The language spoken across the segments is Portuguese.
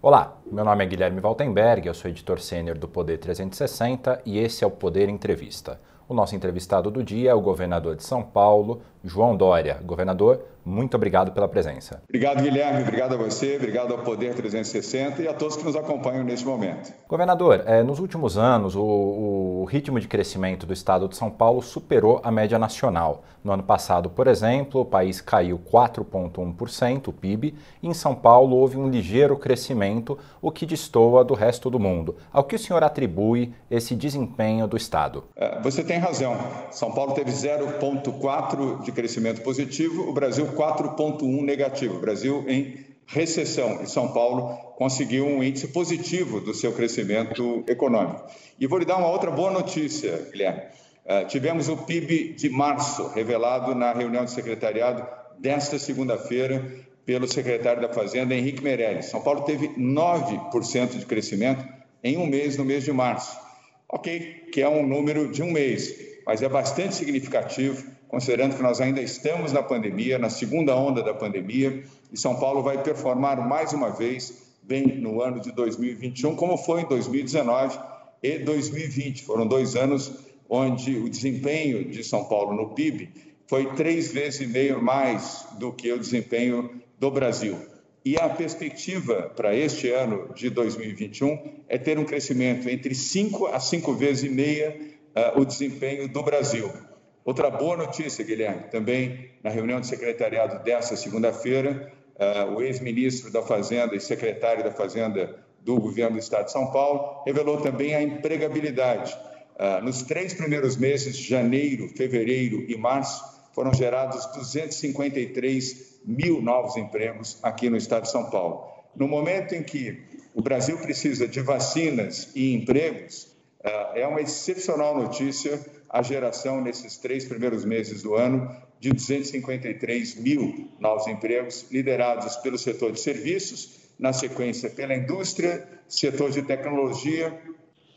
Olá, meu nome é Guilherme Valtenberg, eu sou editor sênior do Poder 360 e esse é o Poder Entrevista. O nosso entrevistado do dia é o governador de São Paulo, João Dória. Governador, muito obrigado pela presença. Obrigado, Guilherme. Obrigado a você, obrigado ao Poder 360 e a todos que nos acompanham neste momento. Governador, é, nos últimos anos, o, o, ritmo de crescimento do estado de São Paulo superou a média nacional. No ano passado, por exemplo, o país caiu 4,1%, o PIB, e em São Paulo houve um ligeiro crescimento, o que destoa do resto do mundo. Ao que o senhor atribui esse desempenho do estado? É, você tem razão. São Paulo teve 0,4% de crescimento positivo, o Brasil 4,1 negativo. O Brasil em recessão. E São Paulo conseguiu um índice positivo do seu crescimento econômico. E vou lhe dar uma outra boa notícia, Guilherme. Uh, tivemos o PIB de março revelado na reunião de secretariado desta segunda-feira pelo secretário da Fazenda, Henrique Meirelles. São Paulo teve 9% de crescimento em um mês, no mês de março. Ok, que é um número de um mês, mas é bastante significativo considerando que nós ainda estamos na pandemia, na segunda onda da pandemia, e São Paulo vai performar mais uma vez bem no ano de 2021, como foi em 2019 e 2020. Foram dois anos onde o desempenho de São Paulo no PIB foi três vezes e meio mais do que o desempenho do Brasil. E a perspectiva para este ano de 2021 é ter um crescimento entre cinco a cinco vezes e meia o desempenho do Brasil. Outra boa notícia, Guilherme, também na reunião de secretariado dessa segunda-feira, uh, o ex-ministro da Fazenda e secretário da Fazenda do governo do Estado de São Paulo revelou também a empregabilidade. Uh, nos três primeiros meses, janeiro, fevereiro e março, foram gerados 253 mil novos empregos aqui no Estado de São Paulo. No momento em que o Brasil precisa de vacinas e empregos, é uma excepcional notícia a geração nesses três primeiros meses do ano de 253 mil novos empregos, liderados pelo setor de serviços, na sequência pela indústria, setor de tecnologia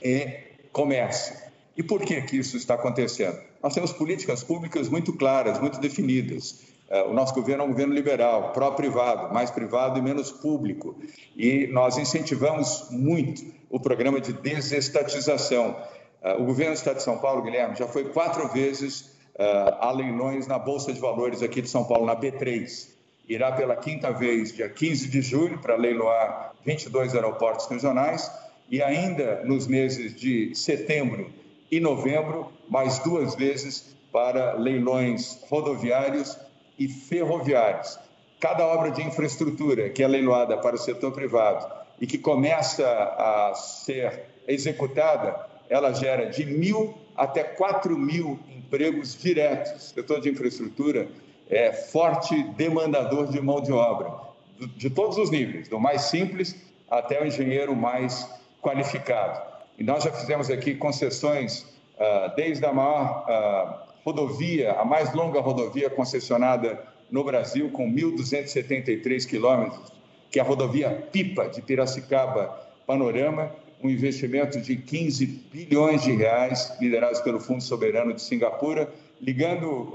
e comércio. E por que, que isso está acontecendo? Nós temos políticas públicas muito claras, muito definidas. É, o nosso governo é um governo liberal, pró-privado, mais privado e menos público. E nós incentivamos muito o programa de desestatização. Uh, o governo do Estado de São Paulo, Guilherme, já foi quatro vezes a leilões na Bolsa de Valores aqui de São Paulo, na B3. Irá pela quinta vez, dia 15 de julho, para leiloar 22 aeroportos regionais e ainda nos meses de setembro e novembro, mais duas vezes para leilões rodoviários e ferroviários. Cada obra de infraestrutura que é leiloada para o setor privado e que começa a ser executada ela gera de mil até quatro mil empregos diretos. O setor de infraestrutura é forte demandador de mão de obra, de todos os níveis, do mais simples até o engenheiro mais qualificado. E nós já fizemos aqui concessões uh, desde a maior uh, rodovia, a mais longa rodovia concessionada no Brasil, com 1.273 quilômetros, que é a rodovia Pipa de Piracicaba Panorama, um investimento de 15 bilhões de reais, liderados pelo Fundo Soberano de Singapura, ligando uh,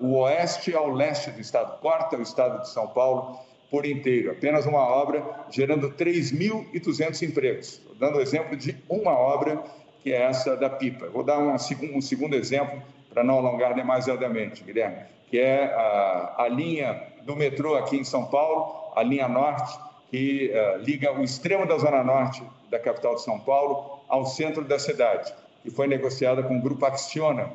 o oeste ao leste do estado, corta o estado de São Paulo por inteiro. Apenas uma obra gerando 3.200 empregos. Estou dando o exemplo de uma obra, que é essa da Pipa. Vou dar um, um segundo exemplo, para não alongar demasiadamente, Guilherme, que é a, a linha do metrô aqui em São Paulo, a linha norte, que uh, liga o extremo da Zona Norte da capital de São Paulo ao centro da cidade, que foi negociada com o Grupo Acciona,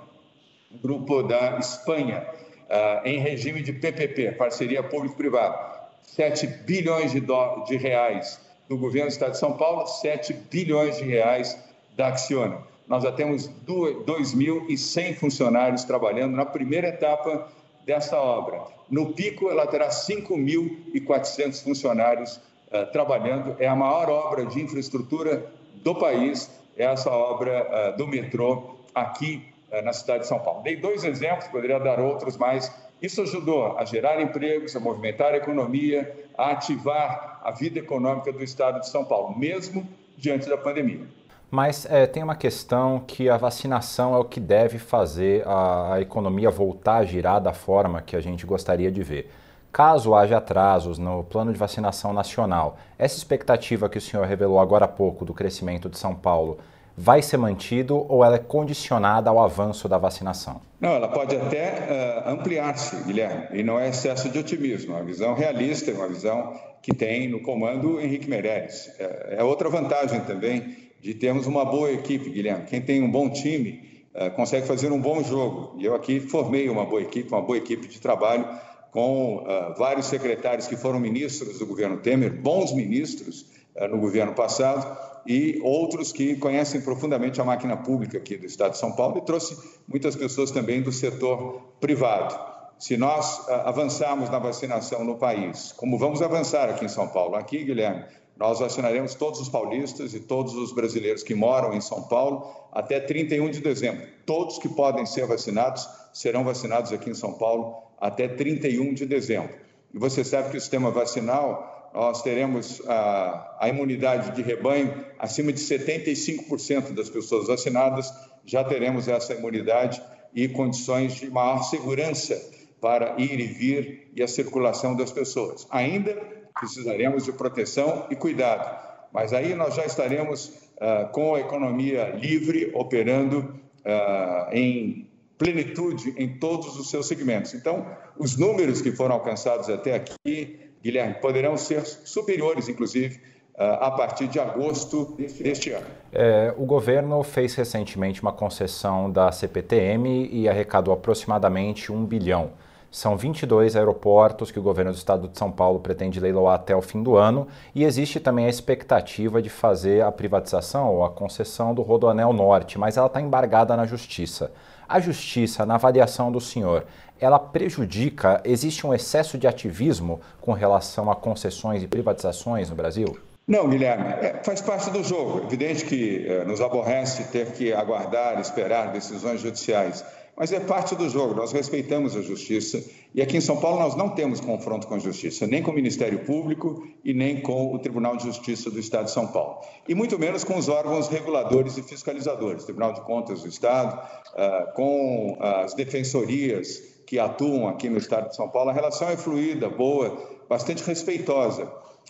um grupo da Espanha, uh, em regime de PPP, parceria público-privada. 7 bilhões de, do, de reais do governo do Estado de São Paulo, 7 bilhões de reais da Acciona. Nós já temos 2.100 funcionários trabalhando na primeira etapa dessa obra. No pico, ela terá 5.400 funcionários uh, trabalhando. É a maior obra de infraestrutura do país, é essa obra uh, do metrô aqui uh, na cidade de São Paulo. Dei dois exemplos, poderia dar outros, mas isso ajudou a gerar empregos, a movimentar a economia, a ativar a vida econômica do estado de São Paulo, mesmo diante da pandemia. Mas é, tem uma questão que a vacinação é o que deve fazer a, a economia voltar a girar da forma que a gente gostaria de ver. Caso haja atrasos no plano de vacinação nacional, essa expectativa que o senhor revelou agora há pouco do crescimento de São Paulo vai ser mantido ou ela é condicionada ao avanço da vacinação? Não, ela pode até uh, ampliar-se, Guilherme, e não é excesso de otimismo, é uma visão realista, é uma visão que tem no comando Henrique Meirelles. É, é outra vantagem também de termos uma boa equipe, Guilherme. Quem tem um bom time uh, consegue fazer um bom jogo. E eu aqui formei uma boa equipe, uma boa equipe de trabalho com uh, vários secretários que foram ministros do governo Temer, bons ministros uh, no governo passado, e outros que conhecem profundamente a máquina pública aqui do Estado de São Paulo e trouxe muitas pessoas também do setor privado. Se nós avançarmos na vacinação no país, como vamos avançar aqui em São Paulo, aqui, Guilherme, nós vacinaremos todos os paulistas e todos os brasileiros que moram em São Paulo até 31 de dezembro. Todos que podem ser vacinados serão vacinados aqui em São Paulo até 31 de dezembro. E você sabe que o sistema vacinal, nós teremos a, a imunidade de rebanho acima de 75% das pessoas vacinadas, já teremos essa imunidade e condições de maior segurança para ir e vir e a circulação das pessoas. Ainda precisaremos de proteção e cuidado, mas aí nós já estaremos uh, com a economia livre operando uh, em plenitude em todos os seus segmentos. Então, os números que foram alcançados até aqui, Guilherme, poderão ser superiores, inclusive, ah, a partir de agosto deste ano. É, o governo fez recentemente uma concessão da CPTM e arrecadou aproximadamente um bilhão. São 22 aeroportos que o governo do estado de São Paulo pretende leiloar até o fim do ano e existe também a expectativa de fazer a privatização ou a concessão do Rodoanel Norte, mas ela está embargada na justiça. A justiça, na avaliação do senhor, ela prejudica, existe um excesso de ativismo com relação a concessões e privatizações no Brasil? Não, Guilherme, é, faz parte do jogo. É evidente que é, nos aborrece ter que aguardar, esperar decisões judiciais. Mas é parte do jogo, nós respeitamos a justiça e aqui em São Paulo nós não temos confronto com a justiça, nem com o Ministério Público e nem com o Tribunal de Justiça do Estado de São Paulo, e muito menos com os órgãos reguladores e fiscalizadores, Tribunal de Contas do Estado, ah, com as defensorias que atuam aqui no Estado de São Paulo. A relação é fluida, boa, bastante respeitosa.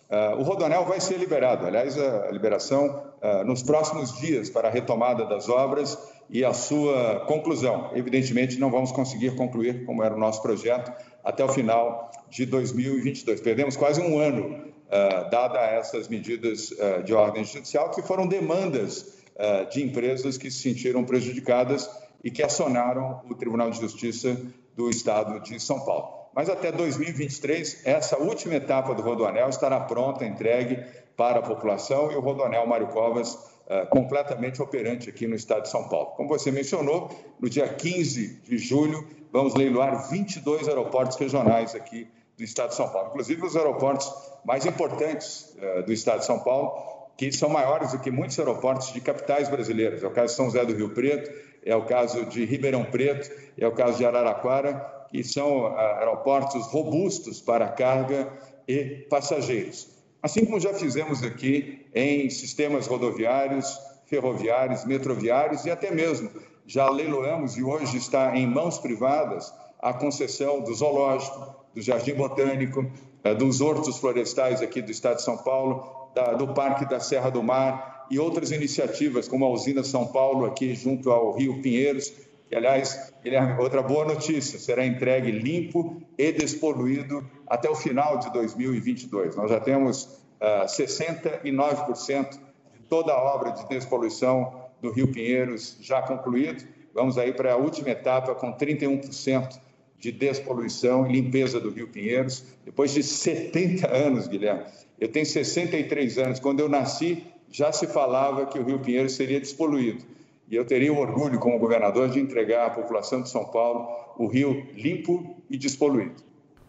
Ah, o Rodoanel vai ser liberado, aliás, a liberação ah, nos próximos dias para a retomada das obras e a sua conclusão. Evidentemente, não vamos conseguir concluir, como era o nosso projeto, até o final de 2022. Perdemos quase um ano, uh, dada essas medidas uh, de ordem judicial, que foram demandas uh, de empresas que se sentiram prejudicadas e que acionaram o Tribunal de Justiça do Estado de São Paulo. Mas até 2023, essa última etapa do Rodoanel estará pronta, entregue para a população e o Rodoanel Mário Covas uh, completamente operante aqui no estado de São Paulo. Como você mencionou, no dia 15 de julho, vamos leiloar 22 aeroportos regionais aqui do estado de São Paulo, inclusive os aeroportos mais importantes uh, do estado de São Paulo, que são maiores do que muitos aeroportos de capitais brasileiras. É o caso de São José do Rio Preto, é o caso de Ribeirão Preto, é o caso de Araraquara, que são uh, aeroportos robustos para carga e passageiros. Assim como já fizemos aqui em sistemas rodoviários, ferroviários, metroviários e até mesmo já leiloamos e hoje está em mãos privadas a concessão do zoológico, do jardim botânico, eh, dos hortos florestais aqui do estado de São Paulo, do Parque da Serra do Mar e outras iniciativas como a usina São Paulo aqui junto ao Rio Pinheiros, que aliás, Guilherme, outra boa notícia, será entregue limpo e despoluído até o final de 2022. Nós já temos uh, ah, 69% de toda a obra de despoluição do Rio Pinheiros já concluído. Vamos aí para a última etapa com 31% de despoluição e limpeza do Rio Pinheiros, depois de 70 anos, Guilherme. Eu tenho 63 anos. Quando eu nasci, já se falava que o Rio Pinheiros seria despoluído. E eu teria o orgulho, como governador, de entregar à população de São Paulo o rio limpo e despoluído.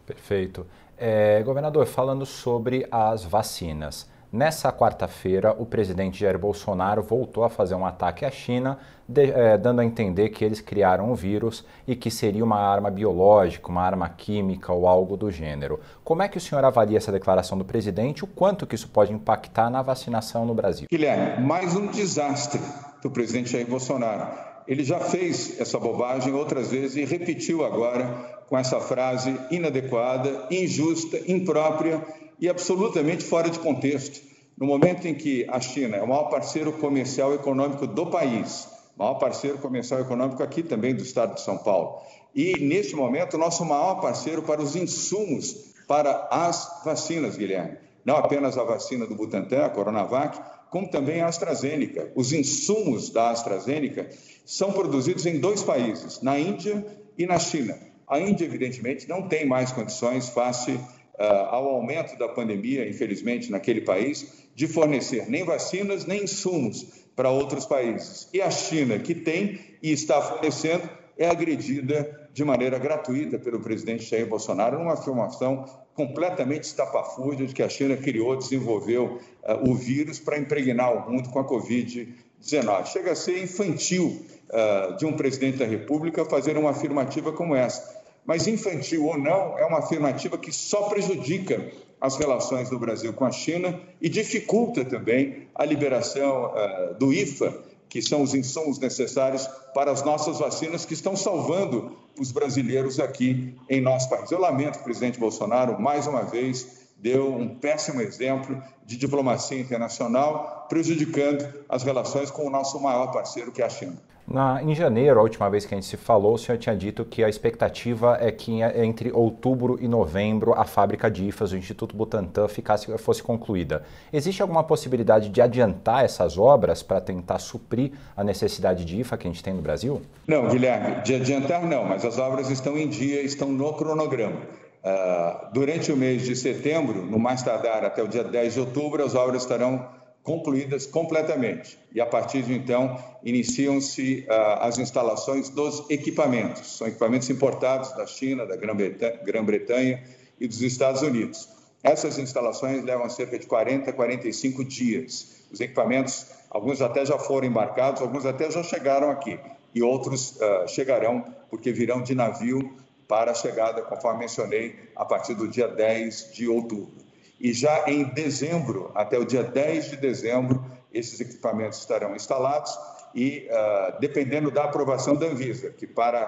Perfeito. É, governador, falando sobre as vacinas. Nessa quarta-feira, o presidente Jair Bolsonaro voltou a fazer um ataque à China, de, é, dando a entender que eles criaram o vírus e que seria uma arma biológica, uma arma química ou algo do gênero. Como é que o senhor avalia essa declaração do presidente? O quanto que isso pode impactar na vacinação no Brasil? Guilherme, mais um desastre do presidente Jair Bolsonaro. ele já fez essa bobagem outras vezes e repetiu agora com essa frase inadequada, injusta, imprópria e absolutamente fora de contexto. No momento em que a China é o maior parceiro comercial e econômico do país, maior parceiro comercial e econômico aqui também do estado de São Paulo, e neste momento nosso maior parceiro para os insumos para as vacinas, Guilherme. Não apenas a vacina do Butantan, a Coronavac, como também a AstraZeneca. Os insumos da AstraZeneca são produzidos em dois países, na Índia e na China. A Índia, evidentemente, não tem mais condições, face ao aumento da pandemia, infelizmente, naquele país, de fornecer nem vacinas nem insumos para outros países. E a China, que tem e está fornecendo, é agredida de maneira gratuita pelo presidente Jair Bolsonaro, numa afirmação completamente estapafúrdia de que a China criou, desenvolveu uh, o vírus para impregnar o mundo com a Covid-19. Chega a ser infantil uh, de um presidente da República fazer uma afirmativa como essa. Mas infantil ou não, é uma afirmativa que só prejudica as relações do Brasil com a China e dificulta também a liberação uh, do IFA, que são os insumos necessários para as nossas vacinas que estão salvando os brasileiros aqui em nosso país. Eu lamento presidente Bolsonaro, mais uma vez, deu um péssimo exemplo de diplomacia internacional, prejudicando as relações com o nosso maior parceiro, que é a China. Na, em janeiro, a última vez que a gente se falou, o senhor tinha dito que a expectativa é que entre outubro e novembro a fábrica de IFAs do Instituto Butantan ficasse, fosse concluída. Existe alguma possibilidade de adiantar essas obras para tentar suprir a necessidade de IFA que a gente tem no Brasil? Não, Guilherme, de adiantar não, mas as obras estão em dia, estão no cronograma. Uh, durante o mês de setembro, no mais tardar até o dia 10 de outubro, as obras estarão concluídas completamente. E a partir de então, iniciam-se uh, as instalações dos equipamentos. São equipamentos importados da China, da Grã-Bretanha e dos Estados Unidos. Essas instalações levam cerca de 40 a 45 dias. Os equipamentos, alguns até já foram embarcados, alguns até já chegaram aqui, e outros uh, chegarão porque virão de navio para a chegada, conforme mencionei, a partir do dia 10 de outubro. E já em dezembro, até o dia 10 de dezembro, esses equipamentos estarão instalados e, uh, dependendo da aprovação da Anvisa, que para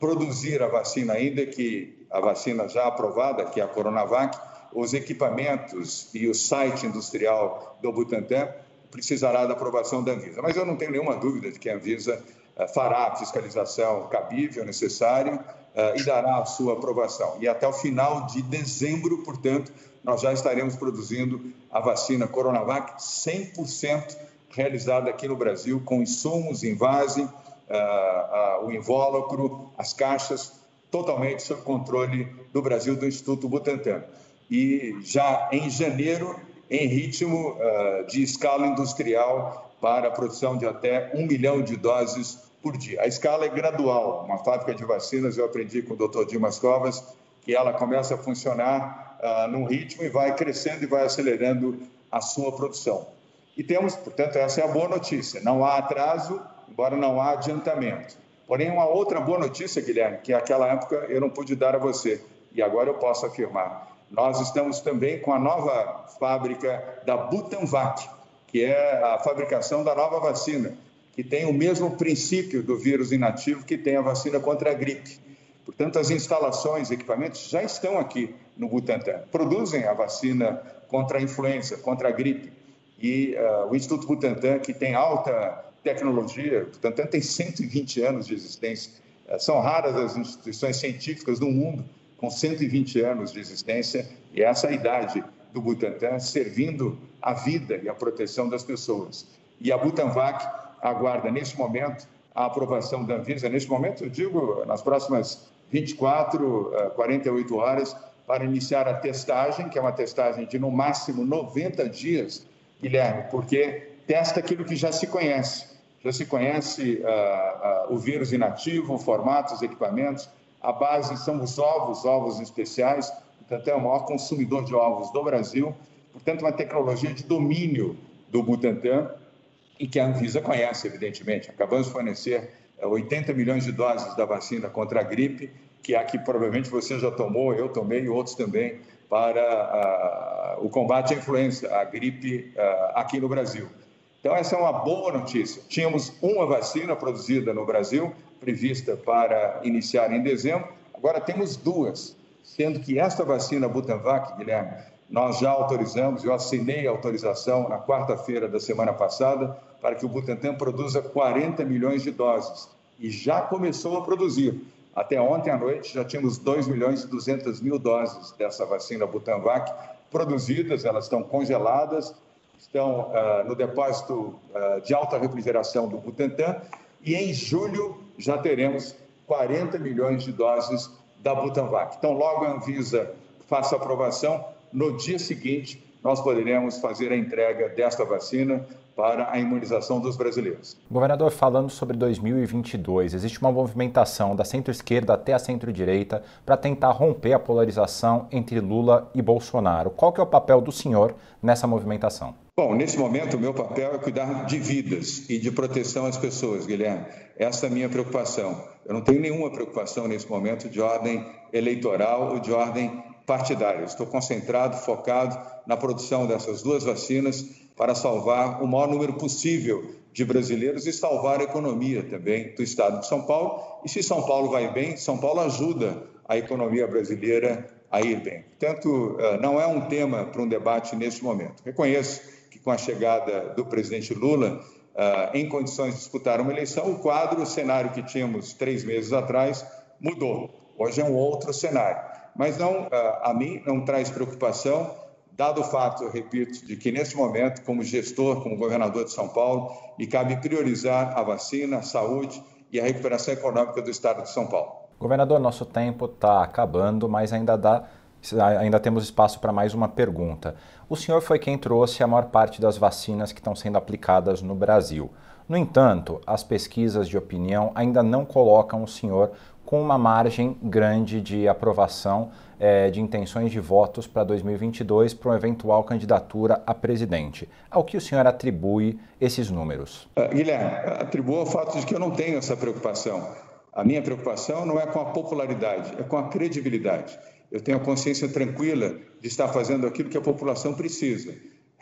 produzir a vacina, ainda que a vacina já aprovada, que é a Coronavac, os equipamentos e o site industrial do Butantan precisará da aprovação da Anvisa. Mas eu não tenho nenhuma dúvida de que a Anvisa uh, fará a fiscalização cabível, necessária, e dará a sua aprovação. E até o final de dezembro, portanto, nós já estaremos produzindo a vacina Coronavac 100% realizada aqui no Brasil, com insumos, invase, uh, o invólucro, as caixas, totalmente sob controle do Brasil, do Instituto Butantan. E já em janeiro, em ritmo uh, de escala industrial para a produção de até um milhão de doses por dia. A escala é gradual. Uma fábrica de vacinas, eu aprendi com o Dr. Dimas Covas, que ela começa a funcionar uh, num ritmo e vai crescendo e vai acelerando a sua produção. E temos, portanto, essa é a boa notícia. Não há atraso, embora não há adiantamento. Porém, uma outra boa notícia, Guilherme, que naquela época eu não pude dar a você, e agora eu posso afirmar. Nós estamos também com a nova fábrica da Butanvac, que é a fabricação da nova vacina, que tem o mesmo princípio do vírus inativo que tem a vacina contra a gripe. Portanto, as instalações, equipamentos já estão aqui no Butantan. Produzem a vacina contra a influenza, contra a gripe. E uh, o Instituto Butantan, que tem alta tecnologia, o Butantan tem 120 anos de existência. Uh, são raras as instituições científicas do mundo com 120 anos de existência e essa é a idade do Butantan servindo a vida e a proteção das pessoas. E a Butanvac aguarda, neste momento, a aprovação da Anvisa. Neste momento, eu digo, nas próximas 24, 48 eh, horas, para iniciar a testagem, que é uma testagem de no máximo 90 dias, Guilherme, porque testa aquilo que já se conhece. Já se conhece uh, uh, o vírus inativo, o formato, os equipamentos. A base são os ovos, ovos especiais. Portanto, é o maior consumidor de ovos do Brasil. Portanto, uma tecnologia de domínio do Butantan e que a Anvisa conhece, evidentemente. Acabamos de fornecer 80 é, milhões de doses da vacina contra a gripe, que é a que provavelmente você já tomou, eu tomei e outros também, para uh, o combate à influenza, a gripe uh, aqui no Brasil. Então, essa é uma boa notícia. Tínhamos uma vacina produzida no Brasil, prevista para iniciar em dezembro, agora temos duas, sendo que esta vacina Butanvac, Guilherme, nós já autorizamos, eu assinei a autorização na quarta-feira da semana passada para que o Butantan produza 40 milhões de doses e já começou a produzir. Até ontem à noite já tínhamos 2 milhões e 200 mil doses dessa vacina Butanvac produzidas, elas estão congeladas, estão uh, no depósito uh, de alta refrigeração do Butantan e em julho já teremos 40 milhões de doses da Butanvac. Então, logo a Anvisa faça aprovação, no dia seguinte, nós poderemos fazer a entrega desta vacina para a imunização dos brasileiros. Governador, falando sobre 2022, existe uma movimentação da centro-esquerda até a centro-direita para tentar romper a polarização entre Lula e Bolsonaro. Qual que é o papel do senhor nessa movimentação? Bom, nesse momento o meu papel é cuidar de vidas e de proteção às pessoas, Guilherme. Essa é a minha preocupação. Eu não tenho nenhuma preocupação nesse momento de ordem eleitoral ou de ordem partidária. Estou concentrado, focado na produção dessas duas vacinas para salvar o maior número possível de brasileiros e salvar a economia também do estado de São Paulo. E se São Paulo vai bem, São Paulo ajuda a economia brasileira a ir bem. Portanto, eh, não é um tema para um debate neste momento. Reconheço que com a chegada do presidente Lula, eh, em condições de disputar uma eleição, o quadro, o cenário que tínhamos três meses atrás, mudou. Hoje é um outro cenário mas não, a mim não traz preocupação, dado o fato, eu repito, de que nesse momento, como gestor, como governador de São Paulo, me cabe priorizar a vacina, a saúde e a recuperação econômica do estado de São Paulo. Governador, nosso tempo está acabando, mas ainda dá ainda temos espaço para mais uma pergunta. O senhor foi quem trouxe a maior parte das vacinas que estão sendo aplicadas no Brasil. No entanto, as pesquisas de opinião ainda não colocam o senhor com uma margem grande de aprovação é, de intenções de votos para 2022 para uma eventual candidatura a presidente. Ao que o senhor atribui esses números? Uh, Guilherme, atribuo ao fato de que eu não tenho essa preocupação. A minha preocupação não é com a popularidade, é com a credibilidade. Eu tenho a consciência tranquila de estar fazendo aquilo que a população precisa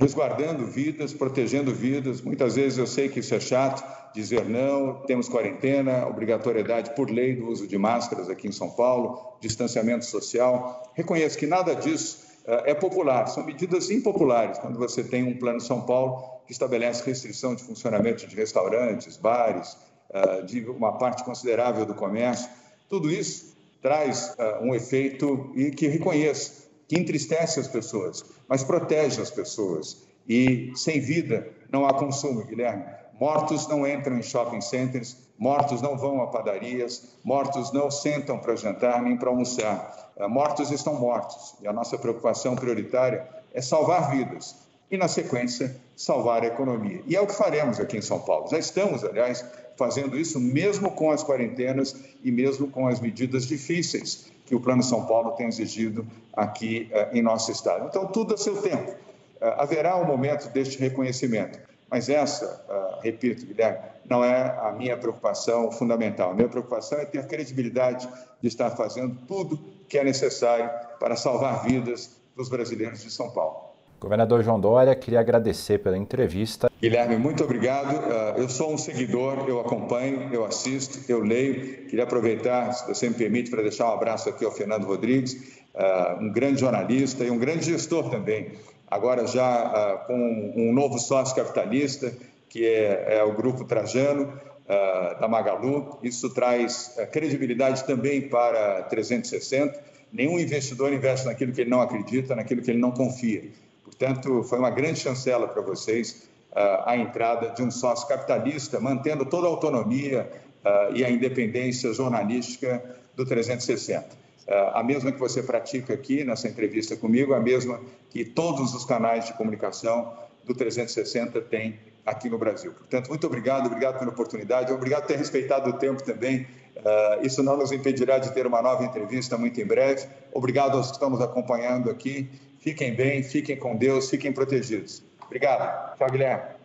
resguardando vidas, protegendo vidas. Muitas vezes eu sei que isso é chato, dizer não, temos quarentena, obrigatoriedade por lei do uso de máscaras aqui em São Paulo, distanciamento social. Reconheço que nada disso uh, é popular, são medidas impopulares quando você tem um plano São Paulo que estabelece restrição de funcionamento de restaurantes, bares, uh, de uma parte considerável do comércio. Tudo isso traz uh, um efeito e que reconheço que entristece as pessoas, mas protege as pessoas. E sem vida não há consumo, Guilherme. Mortos não entram em shopping centers, mortos não vão a padarias, mortos não sentam para jantar nem para almoçar. Eh, mortos estão mortos. E a nossa preocupação prioritária é salvar vidas e, na sequência, salvar a economia. E é o que faremos aqui em São Paulo. Já estamos, aliás, fazendo isso mesmo com as quarentenas e mesmo com as medidas difíceis que o Plano São Paulo tem exigido aqui uh, em nosso estado. Então, tudo a seu tempo. Uh, haverá um momento deste reconhecimento, mas essa, uh, repito, Guilherme, não é a minha preocupação fundamental. A minha preocupação é ter credibilidade de estar fazendo tudo que é necessário para salvar vidas dos brasileiros de São Paulo. Governador João Dória, queria agradecer pela entrevista. Guilherme, muito obrigado. Ah, eu sou um seguidor, eu acompanho, eu assisto, eu leio. Queria aproveitar, se você me permite, para deixar um abraço aqui ao Fernando Rodrigues, ah, um grande jornalista e um grande gestor também. Agora já ah, com um novo sócio capitalista, que é, é o Grupo Trajano, da Magalu. Isso traz credibilidade também para 360. Nenhum investidor investe naquilo que ele não acredita, naquilo que ele não confia. Portanto, foi uma grande chancela para vocês uh, a entrada de um sócio capitalista, mantendo toda a autonomia uh, e a independência jornalística do 360. Uh, ah, a mesma que você pratica aqui nessa entrevista comigo, a mesma que todos os canais de comunicação do 360 têm aqui no Brasil. Portanto, muito obrigado, obrigado pela oportunidade, obrigado por ter respeitado o tempo também. Isso não nos impedirá de ter uma nova entrevista muito em breve. Obrigado aos que estamos acompanhando aqui Fiquem bem, fiquem com Deus, fiquem protegidos. Obrigado. Tchau, Guilherme.